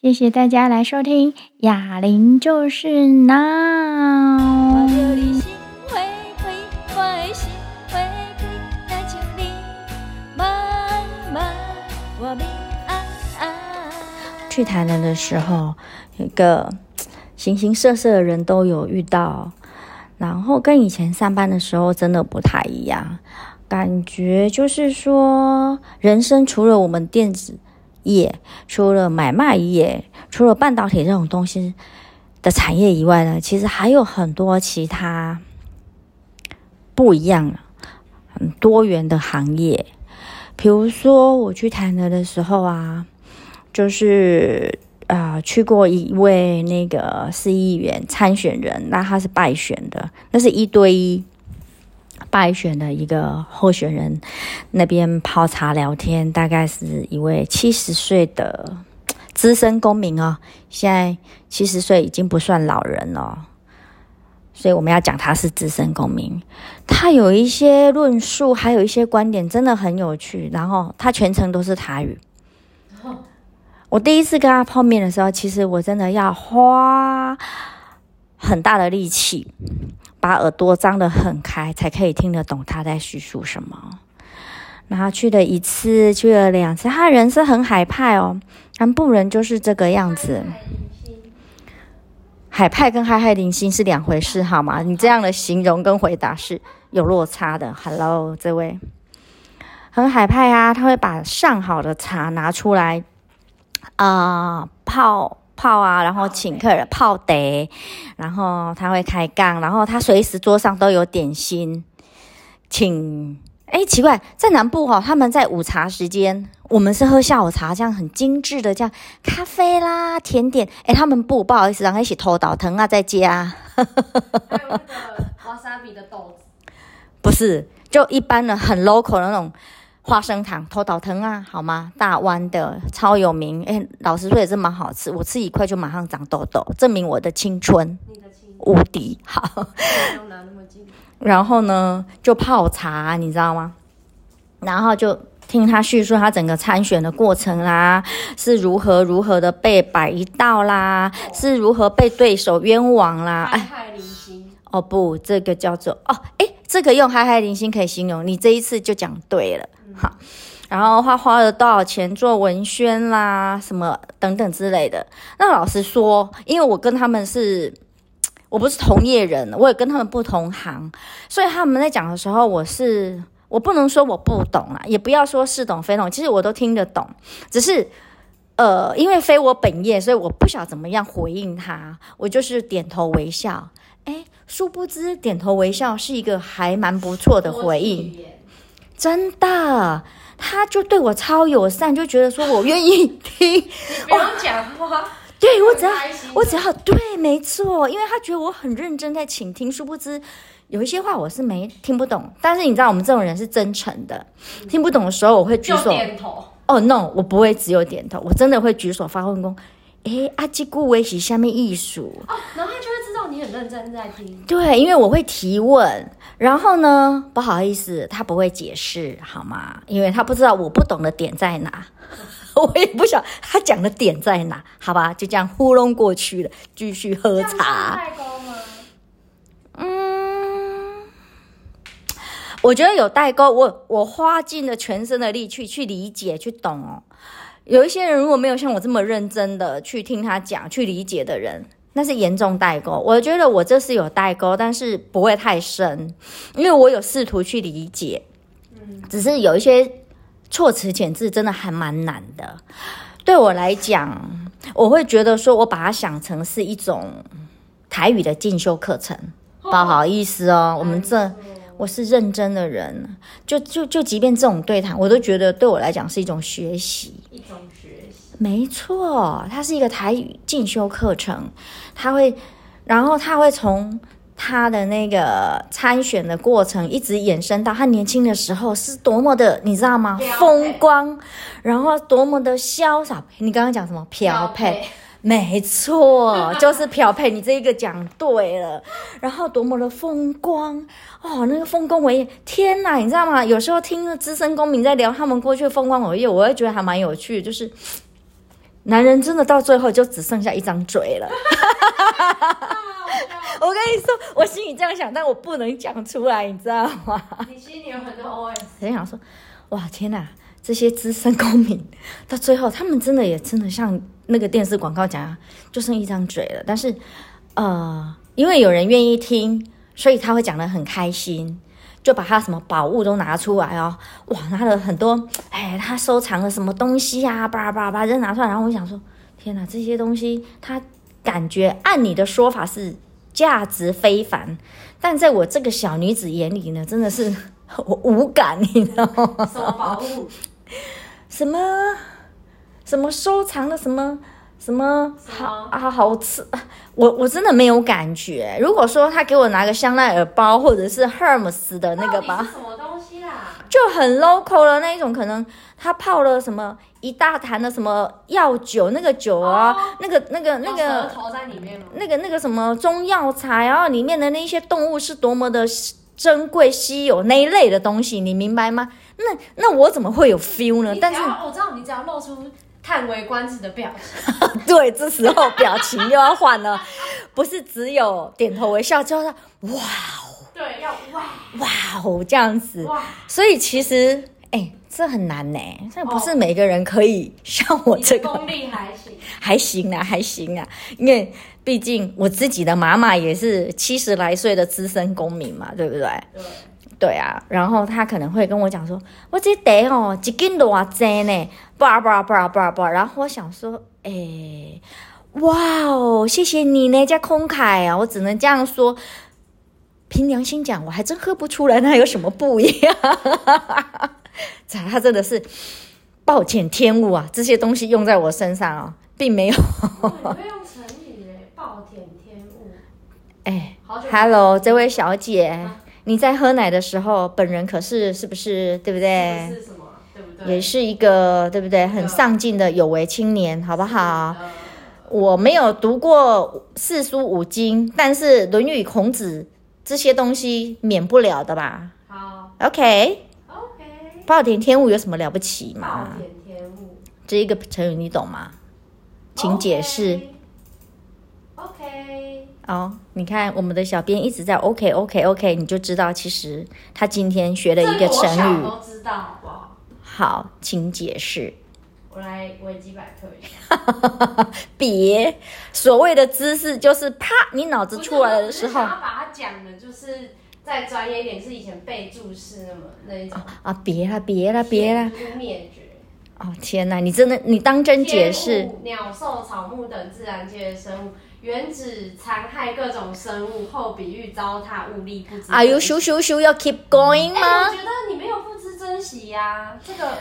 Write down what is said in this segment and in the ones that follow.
谢谢大家来收听《哑铃就是闹》。去台南的时候，一个形形色色的人都有遇到，然后跟以前上班的时候真的不太一样，感觉就是说，人生除了我们电子业，除了买卖业，除了半导体这种东西的产业以外呢，其实还有很多其他不一样、很多元的行业。比如说，我去台南的时候啊。就是啊、呃，去过一位那个市议员参选人，那他是败选的，那是一对一败选的一个候选人，那边泡茶聊天，大概是一位七十岁的资深公民哦，现在七十岁已经不算老人了，所以我们要讲他是资深公民，他有一些论述，还有一些观点真的很有趣，然后他全程都是台语。我第一次跟他碰面的时候，其实我真的要花很大的力气，把耳朵张得很开，才可以听得懂他在叙述什么。然后去了一次，去了两次，他人是很海派哦，南部人就是这个样子。海派跟嗨嗨零星是两回事，好吗？你这样的形容跟回答是有落差的。Hello，这位很海派啊，他会把上好的茶拿出来。啊、泡泡啊，然后请客人泡得，然后他会开杠，然后他随时桌上都有点心，请。哎，奇怪，在南部哈、哦，他们在午茶时间，我们是喝下午茶，这样很精致的，这样咖啡啦、甜点。哎，他们不，不好意思，然后一起偷倒疼啊，在家。还有那个瓦萨比的豆子，不是，就一般的很 local 的那种。花生糖头倒疼啊，好吗？大湾的超有名，哎，老实说也是蛮好吃。我吃一块就马上长痘痘，证明我的青春无敌好。然后呢，就泡茶，你知道吗？然后就听他叙述他整个参选的过程啦，是如何如何的被摆一道啦，是如何被对手冤枉啦。哎，哦不，这个叫做哦，哎，这个用“嗨嗨零星”可以形容，你这一次就讲对了。好，然后花花了多少钱做文宣啦，什么等等之类的。那老实说，因为我跟他们是，我不是同业人，我也跟他们不同行，所以他们在讲的时候，我是我不能说我不懂啊，也不要说似懂非懂，其实我都听得懂，只是呃，因为非我本业，所以我不晓怎么样回应他，我就是点头微笑。诶，殊不知点头微笑是一个还蛮不错的回应。真的，他就对我超友善，就觉得说我愿意听。你 不用讲话，对我只要我只要对，没错，因为他觉得我很认真在倾听。殊不知有一些话我是没听不懂，但是你知道我们这种人是真诚的，听不懂的时候我会举手点头。哦、oh,，no，我不会只有点头，我真的会举手发问功。诶，阿基古维是下面艺术哦，然后他就你很认真在听。对，因为我会提问，然后呢，不好意思，他不会解释，好吗？因为他不知道我不懂的点在哪，我也不晓得他讲的点在哪，好吧？就这样糊弄过去了，继续喝茶。嗯，我觉得有代沟，我我花尽了全身的力去去理解、去懂哦。有一些人如果没有像我这么认真的去听他讲、去理解的人，那是严重代沟。我觉得我这是有代沟，但是不会太深，因为我有试图去理解，只是有一些措辞遣字真的还蛮难的。对我来讲，我会觉得说我把它想成是一种台语的进修课程，不好意思哦，我们这。我是认真的人，就就就，即便这种对谈，我都觉得对我来讲是一种学习，一种学习。没错，它是一个台语进修课程，他会，然后他会从他的那个参选的过程，一直延伸到他年轻的时候是多么的，你知道吗？风光，然后多么的潇洒。你刚刚讲什么？飘配。没错，就是漂配，你这一个讲对了。然后多么的风光哦，那个丰功伟业，天哪，你知道吗？有时候听资深公民在聊他们过去的风光伟业，我会觉得还蛮有趣的。就是男人真的到最后就只剩下一张嘴了。我跟你说，我心里这样想，但我不能讲出来，你知道吗？你心里有很多 OS。很想说，哇，天哪！这些资深公民到最后，他们真的也真的像那个电视广告讲，就剩一张嘴了。但是，呃，因为有人愿意听，所以他会讲得很开心，就把他什么宝物都拿出来哦，哇，拿了很多，哎，他收藏了什么东西啊，叭叭叭，就拿出来。然后我想说，天哪，这些东西他感觉按你的说法是价值非凡，但在我这个小女子眼里呢，真的是我 无感，你知道吗？什么宝物？什么什么收藏的什么什么好啊好吃，我我真的没有感觉。如果说他给我拿个香奈儿包或者是 Hermes 的那个包，什么东西啦？就很 local 的那一种，可能他泡了什么一大坛的什么药酒，那个酒啊，哦、那个那个那个舌头在里面那个那个什么中药材，然后里面的那些动物是多么的珍贵稀有那一类的东西，你明白吗？那那我怎么会有 feel 呢？但是我知道你只要露出叹为观止的表情，对，这时候表情又要换了，不是只有点头微笑，就是哇哦，对，要哇。哇哦这样子，哇，所以其实哎、欸，这很难呢，这不是每个人可以像我这个，功力还行，还行啊，还行啊，因为毕竟我自己的妈妈也是七十来岁的资深公民嘛，对不对？对。对啊，然后他可能会跟我讲说：“我这得哦，一斤多少钱呢？”叭叭叭叭叭，然后我想说：“哎，哇哦，谢谢你呢，加慷慨啊！”我只能这样说。凭良心讲，我还真喝不出来，那有什么不一样？他真的是暴殄天物啊！这些东西用在我身上哦，并没有。会用成语耶，暴殄天物。哎，Hello，这位小姐。啊你在喝奶的时候，本人可是是不是对不对？是什么？对不对？也是一个对不对？很上进的有为青年，好不好？我没有读过四书五经，但是《论语》、孔子这些东西免不了的吧？好，OK，OK。Okay. 暴殄天物有什么了不起吗？暴殄天物这一个成语你懂吗？请解释。哦，你看我们的小编一直在 OK OK OK，你就知道其实他今天学了一个成语。我都知道，好不好？好，请解释。我来维基百科一下。别，所谓的知识就是啪，你脑子出来的时候。我想要把它讲的，就是再专业一点，是以前背注是那么那一种。啊，别了，别了，别了。灭绝。哦，天哪，你真的，你当真解释？鸟兽草木等自然界的生物。原子残害各种生物，后比喻糟蹋物力不知。Are you sure sure sure 要 keep going 吗？欸？我觉得你没有不知珍惜呀，啊，这个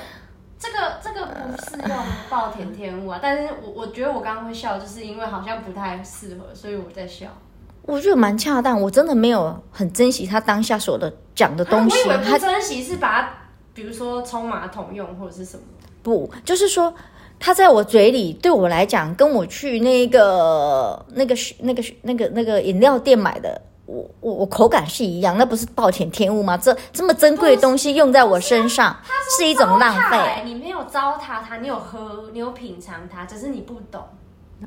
这个这个不是用暴殄天物啊。但是我我觉得我刚刚会笑，就是因为好像不太适合，所以我在笑。我觉得蛮恰当，我真的没有很珍惜他当下所的讲的东西。我以为不珍惜是把它，比如说冲马桶用或者是什么？不，就是说。它在我嘴里，对我来讲，跟我去那个、那个、那个、那个、那个饮料店买的，我、我、我口感是一样，那不是暴殄天物吗？这这么珍贵的东西用在我身上，是，是一种浪费。你没有糟蹋它，你有喝，你有品尝它，只是你不懂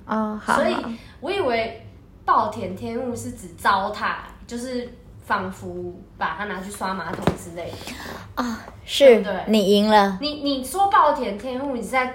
啊。哦、好，所以我以为暴殄天物是指糟蹋，就是仿佛把它拿去刷马桶之类的啊、哦。是，对，你赢了。你你说暴殄天物，你是在？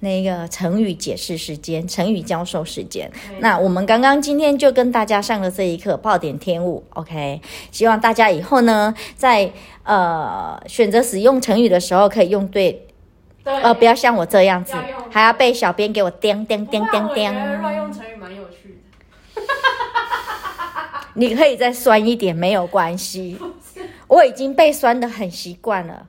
那个成语解释时间，成语教授时间。那我们刚刚今天就跟大家上了这一课，暴殄天物。OK，希望大家以后呢，在呃选择使用成语的时候，可以用对，对，呃，不要像我这样子，要还要被小编给我叮叮叮叮叮。乱用成语蛮有趣的。你可以再酸一点，没有关系。我已经被酸的很习惯了。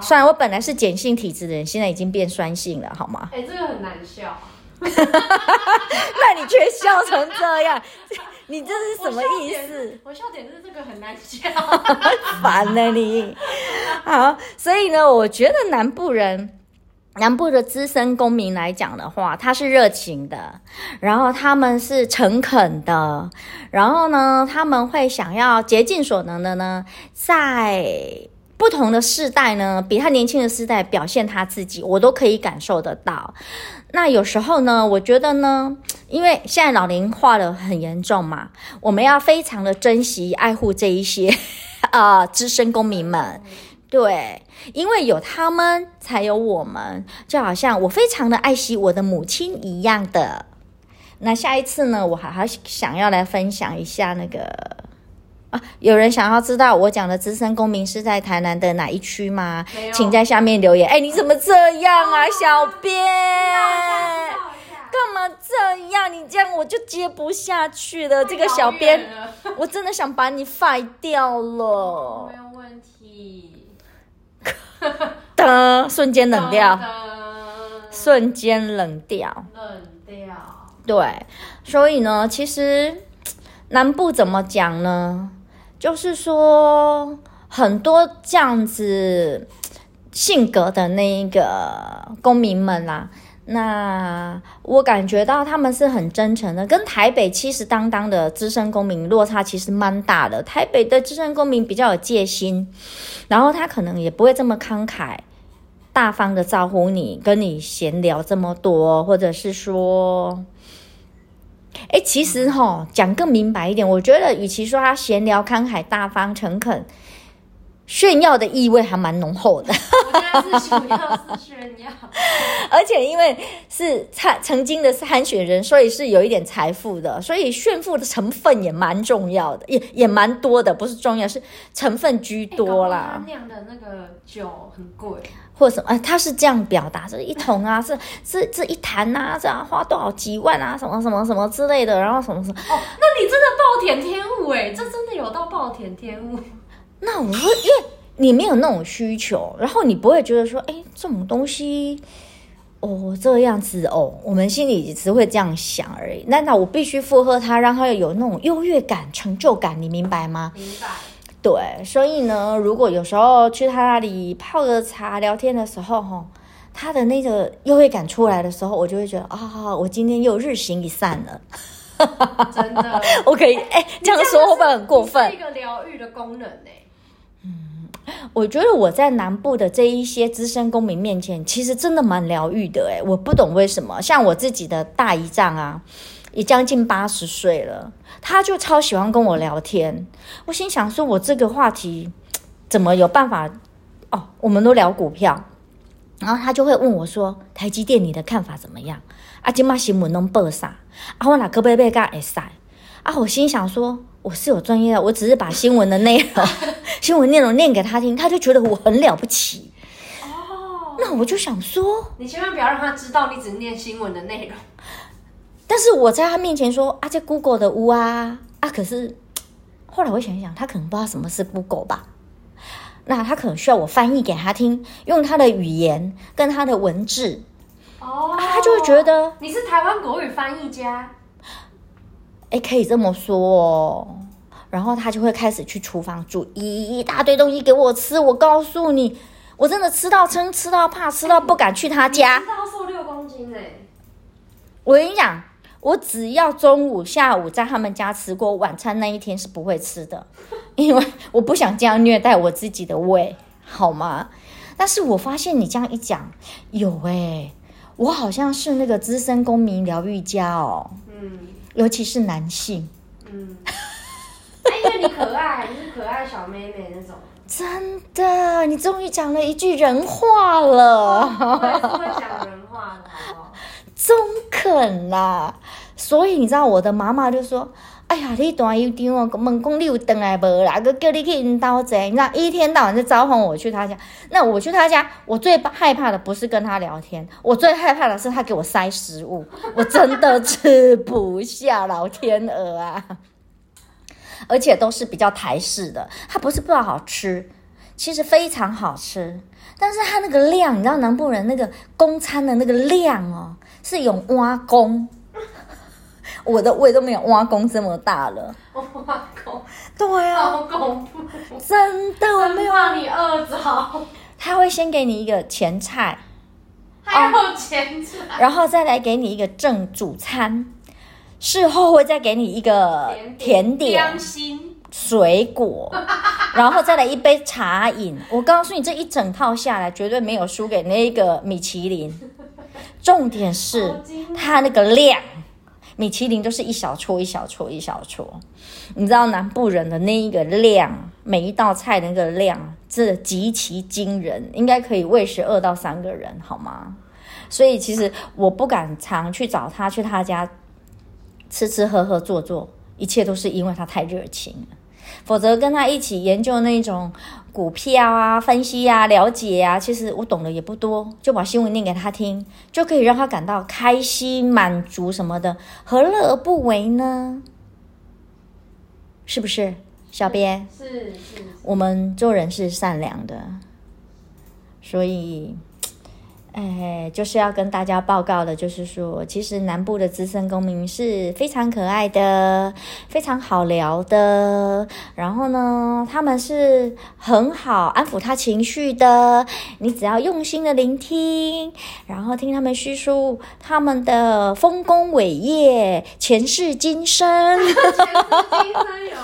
虽然我本来是碱性体质的人，现在已经变酸性了，好吗？哎、欸，这个很难笑。那你却笑成这样，你这是什么意思？我笑点是这个很难笑，烦了你。好，所以呢，我觉得南部人。南部的资深公民来讲的话，他是热情的，然后他们是诚恳的，然后呢，他们会想要竭尽所能的呢，在不同的世代呢，比他年轻的世代表现他自己，我都可以感受得到。那有时候呢，我觉得呢，因为现在老龄化的很严重嘛，我们要非常的珍惜爱护这一些 啊、呃、资深公民们。对，因为有他们，才有我们，就好像我非常的爱惜我的母亲一样的。那下一次呢，我还还想要来分享一下那个啊，有人想要知道我讲的资深公民是在台南的哪一区吗？请在下面留言。哎，你怎么这样啊，哦、小编？干嘛这样？你这样我就接不下去了。这个小编，我真的想把你废掉了。没有问题噔，瞬间冷掉，瞬间冷掉，冷掉。对，所以呢，其实南部怎么讲呢？就是说很多这样子性格的那一个公民们啦、那我感觉到他们是很真诚的，跟台北气势当当的资深公民落差其实蛮大的。台北的资深公民比较有戒心，然后他可能也不会这么慷慨大方的招呼你，跟你闲聊这么多，或者是说，哎，其实哈，讲更明白一点，我觉得与其说他闲聊慷慨大方诚恳。炫耀的意味还蛮浓厚的，我觉得是主要是炫耀，而且因为是参曾经的参选人，所以是有一点财富的，所以炫富的成分也蛮重要的，也也蛮多的，不是重要，是成分居多啦。欸、他酿的那个酒很贵，或者什么？他是这样表达，这一桶啊，是这这一坛啊，这样花多少几万啊，什么什么什么之类的，然后什么什么？哦，那你真的暴殄天物哎，这真的有到暴殄天物。那我说，因为你没有那种需求，然后你不会觉得说，哎，这种东西，哦，这个样子哦，我们心里只会这样想而已。那那我必须附和他，让他有那种优越感、成就感？你明白吗？明白。对，所以呢，如果有时候去他那里泡个茶、聊天的时候，哈，他的那个优越感出来的时候，我就会觉得啊、哦，我今天又日行一善了。真的，我可以哎，这样说会不会很过分？是一个疗愈的功能呢。我觉得我在南部的这一些资深公民面前，其实真的蛮疗愈的诶，我不懂为什么，像我自己的大姨丈啊，也将近八十岁了，他就超喜欢跟我聊天。我心想说，我这个话题怎么有办法？哦，我们都聊股票，然后他就会问我说：“台积电你的看法怎么样？”啊，今嘛新闻拢报啥？啊，我哪个贝贝干会使？啊，我心想说。我是有专业的，我只是把新闻的内容、新闻内容念给他听，他就觉得我很了不起。哦，那我就想说，你千万不要让他知道你只念新闻的内容。但是我在他面前说啊，这 Google 的屋啊啊，可是后来我想一想，他可能不知道什么是 Google 吧？那他可能需要我翻译给他听，用他的语言跟他的文字。哦，啊、他就会觉得你是台湾国语翻译家。哎，可以这么说哦。然后他就会开始去厨房煮一一大堆东西给我吃。我告诉你，我真的吃到撑，吃到怕，吃到不敢去他家。到瘦六公斤哎！我跟你讲，我只要中午、下午在他们家吃过晚餐，那一天是不会吃的，因为我不想这样虐待我自己的胃，好吗？但是我发现你这样一讲，有哎，我好像是那个资深公民疗愈家哦。嗯。尤其是男性，嗯，因为你可爱，你是可爱小妹妹那种。真的，你终于讲了一句人话了。会讲人话的，好不好？中肯啦。所以你知道我的妈妈就说。哎呀，你大姨丈哦，问讲你有回来无啦？个叫你去因兜坐，你知道一天到晚就召唤我去他家。那我去他家，我最害怕的不是跟他聊天，我最害怕的是他给我塞食物，我真的吃不下，老天鹅啊！而且都是比较台式的，它不是不好吃，其实非常好吃，但是它那个量，你知道南部人那个公餐的那个量哦，是用碗公。我的胃都没有挖工这么大了。挖工？对啊，好恐怖！真的，我没有让你饿着。他会先给你一个前菜，还有前菜，哦，然后再来给你一个正主餐，事后会再给你一个甜点。水果，然后再来一杯茶饮。我告诉你，这一整套下来绝对没有输给那个米其林。重点是它那个量，米其林都是一小撮一小撮一小撮。你知道南部人的那一个量，每一道菜的那个量，这极其惊人，应该可以喂食二到三个人，好吗？所以其实我不敢常去找他，去他家吃吃喝喝坐坐，一切都是因为他太热情了。否则跟他一起研究那种股票啊、分析啊、了解啊，其实我懂得也不多，就把新闻念给他听，就可以让他感到开心、满足什么的，何乐而不为呢？是不是，小编？是是，是。我们做人是善良的，所以。哎，就是要跟大家报告的，就是说，其实南部的资深公民是非常可爱的，非常好聊的。然后呢，他们是很好安抚他情绪的。你只要用心的聆听，然后听他们叙述他们的丰功伟业、前世今生。前世今生有。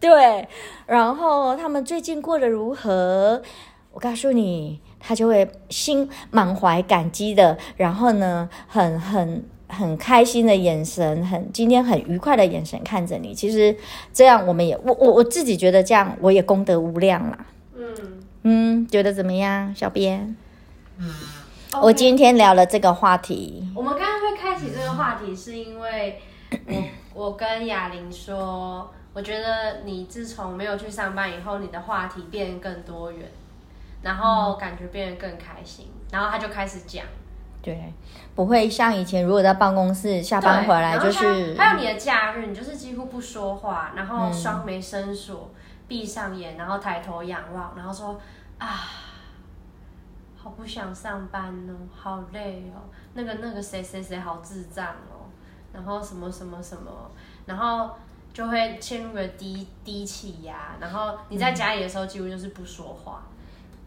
对，然后他们最近过得如何？我告诉你。他就会心满怀感激的，然后呢，很很很开心的眼神，很今天很愉快的眼神看着你。其实这样，我们也我我我自己觉得这样，我也功德无量啦。嗯嗯，觉得怎么样，小编？嗯，我今天聊了这个话题。我们刚刚会开启这个话题，是因为我 我跟雅玲说，我觉得你自从没有去上班以后，你的话题变更多元。然后感觉变得更开心，嗯、然后他就开始讲，对，不会像以前，如果在办公室下班回来就是，还有你的假日，你就是几乎不说话，然后双眉深锁，嗯、闭上眼，然后抬头仰望，然后说啊，好不想上班哦，好累哦，那个那个谁谁谁好智障哦，然后什么什么什么，然后就会陷入个低低气压，然后你在家里的时候几乎就是不说话。嗯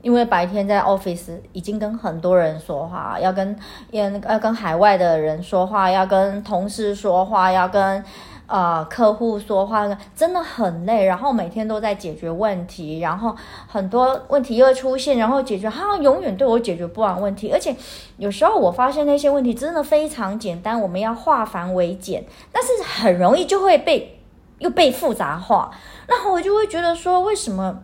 因为白天在 office 已经跟很多人说话，要跟要要跟海外的人说话，要跟同事说话，要跟呃客户说话，真的很累。然后每天都在解决问题，然后很多问题又出现，然后解决，好像永远对我解决不完问题。而且有时候我发现那些问题真的非常简单，我们要化繁为简，但是很容易就会被又被复杂化。然后我就会觉得说，为什么？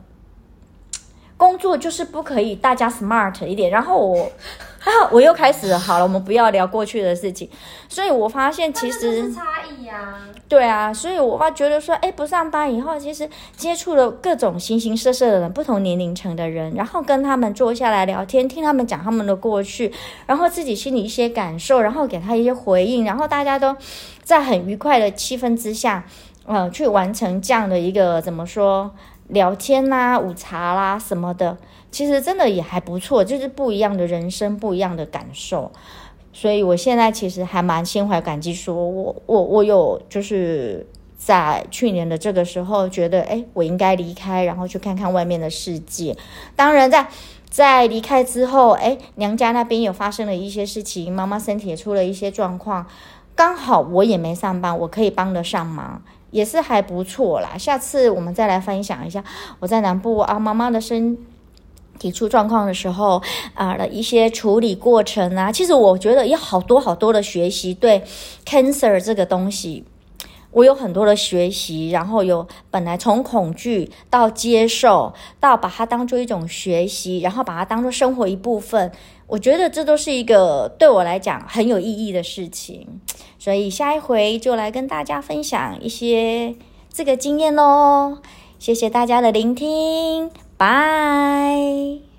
工作就是不可以大家 smart 一点，然后我，然后我又开始好了，我们不要聊过去的事情。所以我发现其实是差异呀，对啊，所以我发觉得说，哎，不上班以后，其实接触了各种形形色色的人，不同年龄层的人，然后跟他们坐下来聊天，听他们讲他们的过去，然后自己心里一些感受，然后给他一些回应，然后大家都在很愉快的气氛之下，呃，去完成这样的一个怎么说？聊天啦、午茶啦、什么的，其实真的也还不错，就是不一样的人生，不一样的感受。所以我现在其实还蛮心怀感激，说我我我有就是在去年的这个时候，觉得诶，我应该离开，然后去看看外面的世界。当然在在离开之后，诶，娘家那边有发生了一些事情，妈妈身体也出了一些状况，刚好我也没上班，我可以帮得上忙。也是还不错啦，下次我们再来分享一下我在南部啊，妈妈的身体出状况的时候啊的一些处理过程啊。其实我觉得有好多好多的学习，对 cancer 这个东西，我有很多的学习，然后有本来从恐惧到接受，到把它当做一种学习，然后把它当做生活一部分。我觉得这都是一个对我来讲很有意义的事情，所以下一回就来跟大家分享一些这个经验喽。谢谢大家的聆听，拜。